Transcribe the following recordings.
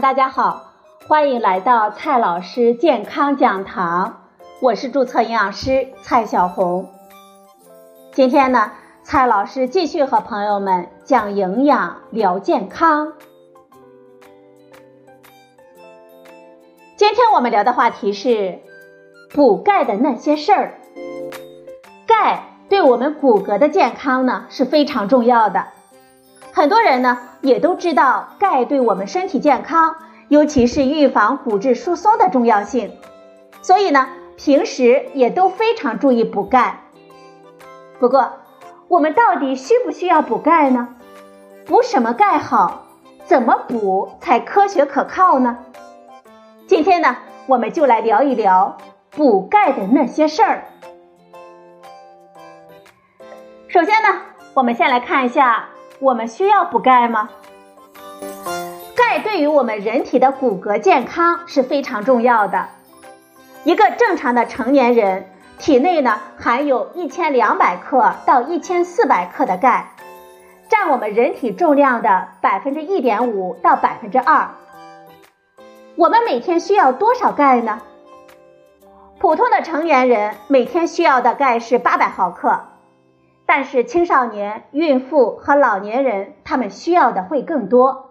大家好，欢迎来到蔡老师健康讲堂，我是注册营养师蔡小红。今天呢，蔡老师继续和朋友们讲营养聊健康。今天我们聊的话题是补钙的那些事儿。钙对我们骨骼的健康呢是非常重要的。很多人呢也都知道钙对我们身体健康，尤其是预防骨质疏松的重要性，所以呢平时也都非常注意补钙。不过，我们到底需不需要补钙呢？补什么钙好？怎么补才科学可靠呢？今天呢，我们就来聊一聊补钙的那些事儿。首先呢，我们先来看一下。我们需要补钙吗？钙对于我们人体的骨骼健康是非常重要的。一个正常的成年人体内呢含有一千两百克到一千四百克的钙，占我们人体重量的百分之一点五到百分之二。我们每天需要多少钙呢？普通的成年人每天需要的钙是八百毫克。但是青少年、孕妇和老年人，他们需要的会更多。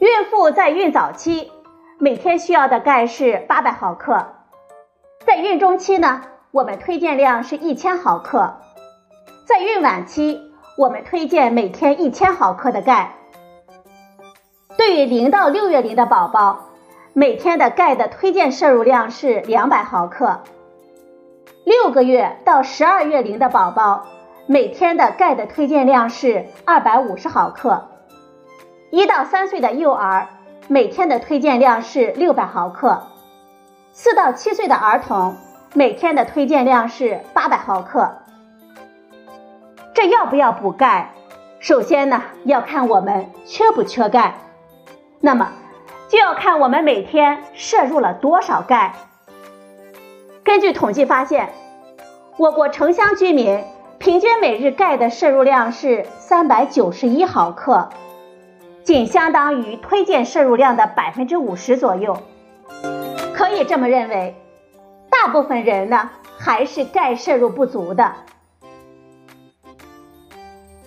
孕妇在孕早期每天需要的钙是八百毫克，在孕中期呢，我们推荐量是一千毫克，在孕晚期我们推荐每天一千毫克的钙。对于零到六月龄的宝宝，每天的钙的推荐摄入量是两百毫克。六个月到十二月龄的宝宝，每天的钙的推荐量是二百五十毫克；一到三岁的幼儿，每天的推荐量是六百毫克；四到七岁的儿童，每天的推荐量是八百毫克。这要不要补钙？首先呢，要看我们缺不缺钙，那么就要看我们每天摄入了多少钙。根据统计发现，我国城乡居民平均每日钙的摄入量是三百九十一毫克，仅相当于推荐摄入量的百分之五十左右。可以这么认为，大部分人呢还是钙摄入不足的。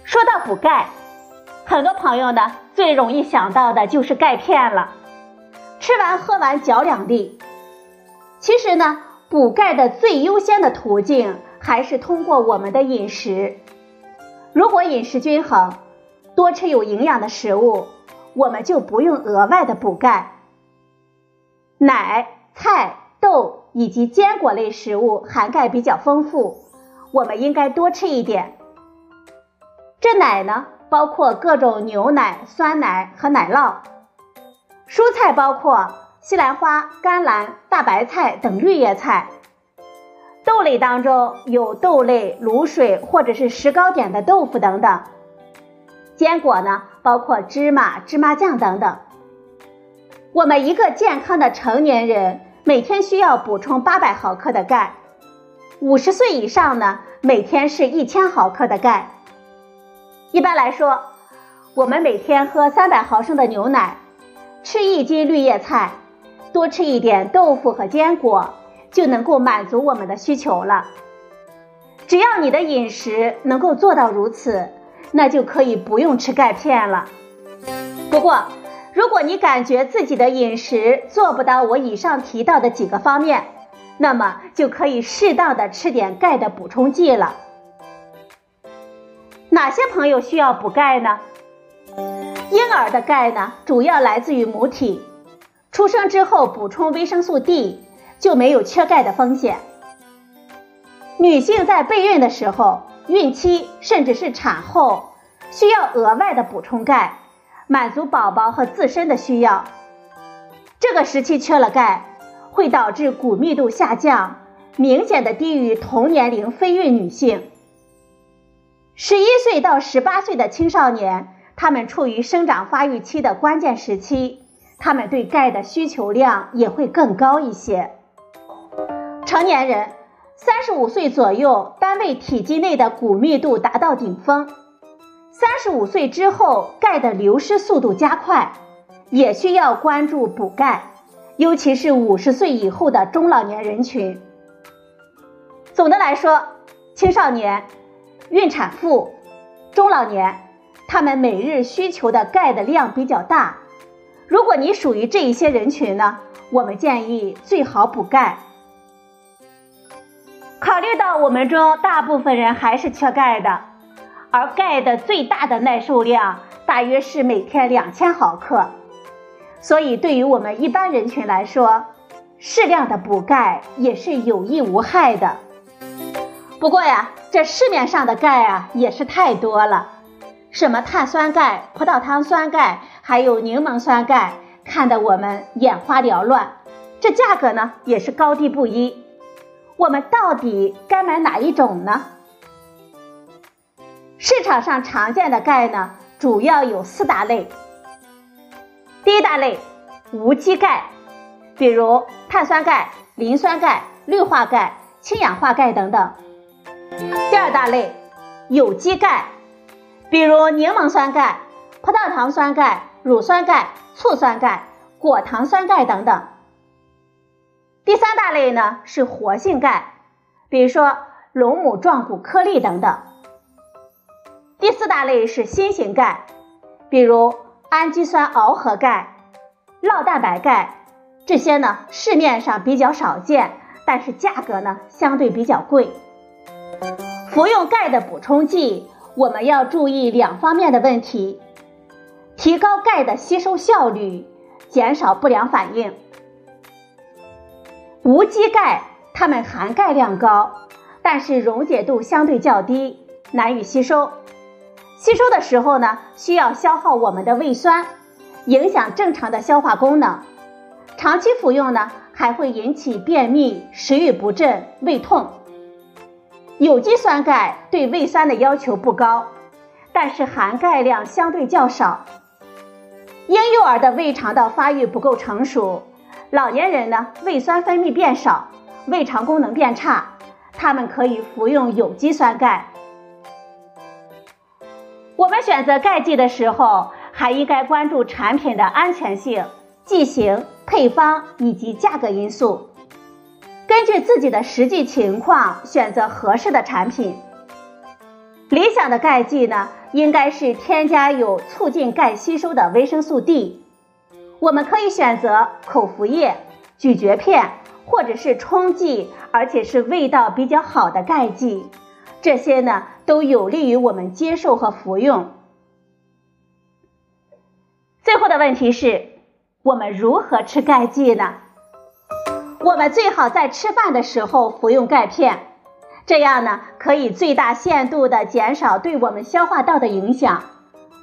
说到补钙，很多朋友呢最容易想到的就是钙片了，吃完喝完嚼两粒。其实呢。补钙的最优先的途径还是通过我们的饮食。如果饮食均衡，多吃有营养的食物，我们就不用额外的补钙。奶、菜、豆以及坚果类食物含钙比较丰富，我们应该多吃一点。这奶呢，包括各种牛奶、酸奶和奶酪。蔬菜包括。西兰花、甘蓝、大白菜等绿叶菜，豆类当中有豆类、卤水或者是石膏点的豆腐等等。坚果呢，包括芝麻、芝麻酱等等。我们一个健康的成年人每天需要补充八百毫克的钙，五十岁以上呢，每天是一千毫克的钙。一般来说，我们每天喝三百毫升的牛奶，吃一斤绿叶菜。多吃一点豆腐和坚果，就能够满足我们的需求了。只要你的饮食能够做到如此，那就可以不用吃钙片了。不过，如果你感觉自己的饮食做不到我以上提到的几个方面，那么就可以适当的吃点钙的补充剂了。哪些朋友需要补钙呢？婴儿的钙呢，主要来自于母体。出生之后补充维生素 D 就没有缺钙的风险。女性在备孕的时候、孕期甚至是产后，需要额外的补充钙，满足宝宝和自身的需要。这个时期缺了钙，会导致骨密度下降，明显的低于同年龄非孕女性。十一岁到十八岁的青少年，他们处于生长发育期的关键时期。他们对钙的需求量也会更高一些。成年人三十五岁左右，单位体积内的骨密度达到顶峰；三十五岁之后，钙的流失速度加快，也需要关注补钙，尤其是五十岁以后的中老年人群。总的来说，青少年、孕产妇、中老年，他们每日需求的钙的量比较大。如果你属于这一些人群呢，我们建议最好补钙。考虑到我们中大部分人还是缺钙的，而钙的最大的耐受量大约是每天两千毫克，所以对于我们一般人群来说，适量的补钙也是有益无害的。不过呀，这市面上的钙啊也是太多了。什么碳酸钙、葡萄糖酸钙，还有柠檬酸钙，看得我们眼花缭乱。这价格呢也是高低不一。我们到底该买哪一种呢？市场上常见的钙呢，主要有四大类。第一大类，无机钙，比如碳酸钙、磷酸钙、氯化钙、氢氧化钙等等。第二大类，有机钙。比如柠檬酸钙、葡萄糖酸钙、乳酸钙、醋酸钙、果糖酸钙等等。第三大类呢是活性钙，比如说龙母壮骨颗粒等等。第四大类是新型钙，比如氨基酸螯合钙、酪蛋白钙，这些呢市面上比较少见，但是价格呢相对比较贵。服用钙的补充剂。我们要注意两方面的问题：提高钙的吸收效率，减少不良反应。无机钙它们含钙量高，但是溶解度相对较低，难以吸收。吸收的时候呢，需要消耗我们的胃酸，影响正常的消化功能。长期服用呢，还会引起便秘、食欲不振、胃痛。有机酸钙对胃酸的要求不高，但是含钙量相对较少。婴幼儿的胃肠道发育不够成熟，老年人呢胃酸分泌变少，胃肠功能变差，他们可以服用有机酸钙。我们选择钙剂的时候，还应该关注产品的安全性、剂型、配方以及价格因素。根据自己的实际情况选择合适的产品。理想的钙剂呢，应该是添加有促进钙吸收的维生素 D。我们可以选择口服液、咀嚼片，或者是冲剂，而且是味道比较好的钙剂。这些呢，都有利于我们接受和服用。最后的问题是，我们如何吃钙剂呢？我们最好在吃饭的时候服用钙片，这样呢可以最大限度的减少对我们消化道的影响，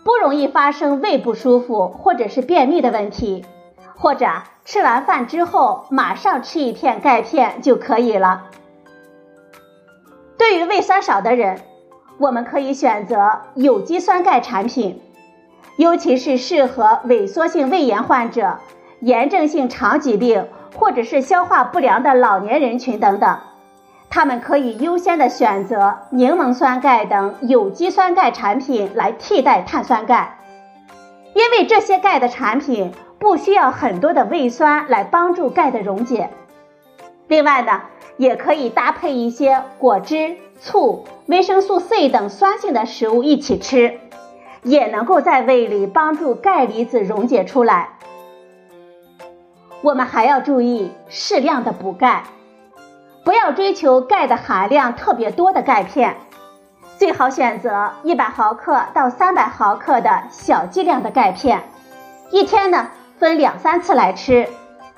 不容易发生胃不舒服或者是便秘的问题。或者吃完饭之后马上吃一片钙片就可以了。对于胃酸少的人，我们可以选择有机酸钙产品，尤其是适合萎缩性胃炎患者、炎症性肠疾病。或者是消化不良的老年人群等等，他们可以优先的选择柠檬酸钙等有机酸钙产品来替代碳酸钙，因为这些钙的产品不需要很多的胃酸来帮助钙的溶解。另外呢，也可以搭配一些果汁、醋、维生素 C 等酸性的食物一起吃，也能够在胃里帮助钙离子溶解出来。我们还要注意适量的补钙，不要追求钙的含量特别多的钙片，最好选择一百毫克到三百毫克的小剂量的钙片，一天呢分两三次来吃。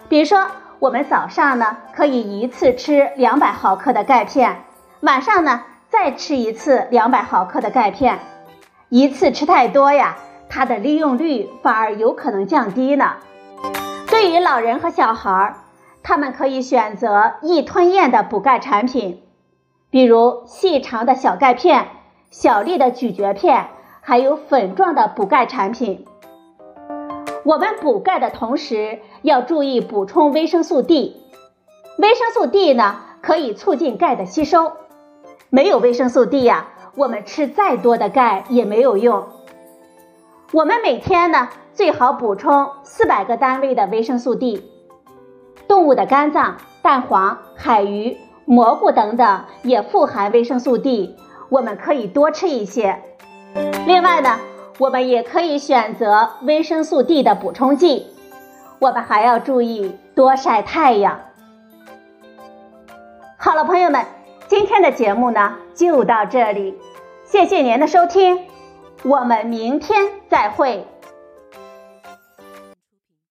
比如说，我们早上呢可以一次吃两百毫克的钙片，晚上呢再吃一次两百毫克的钙片。一次吃太多呀，它的利用率反而有可能降低呢。对于老人和小孩儿，他们可以选择易吞咽的补钙产品，比如细长的小钙片、小粒的咀嚼片，还有粉状的补钙产品。我们补钙的同时要注意补充维生素 D。维生素 D 呢，可以促进钙的吸收。没有维生素 D 呀，我们吃再多的钙也没有用。我们每天呢。最好补充四百个单位的维生素 D。动物的肝脏、蛋黄、海鱼、蘑菇等等也富含维生素 D，我们可以多吃一些。另外呢，我们也可以选择维生素 D 的补充剂。我们还要注意多晒太阳。好了，朋友们，今天的节目呢就到这里，谢谢您的收听，我们明天再会。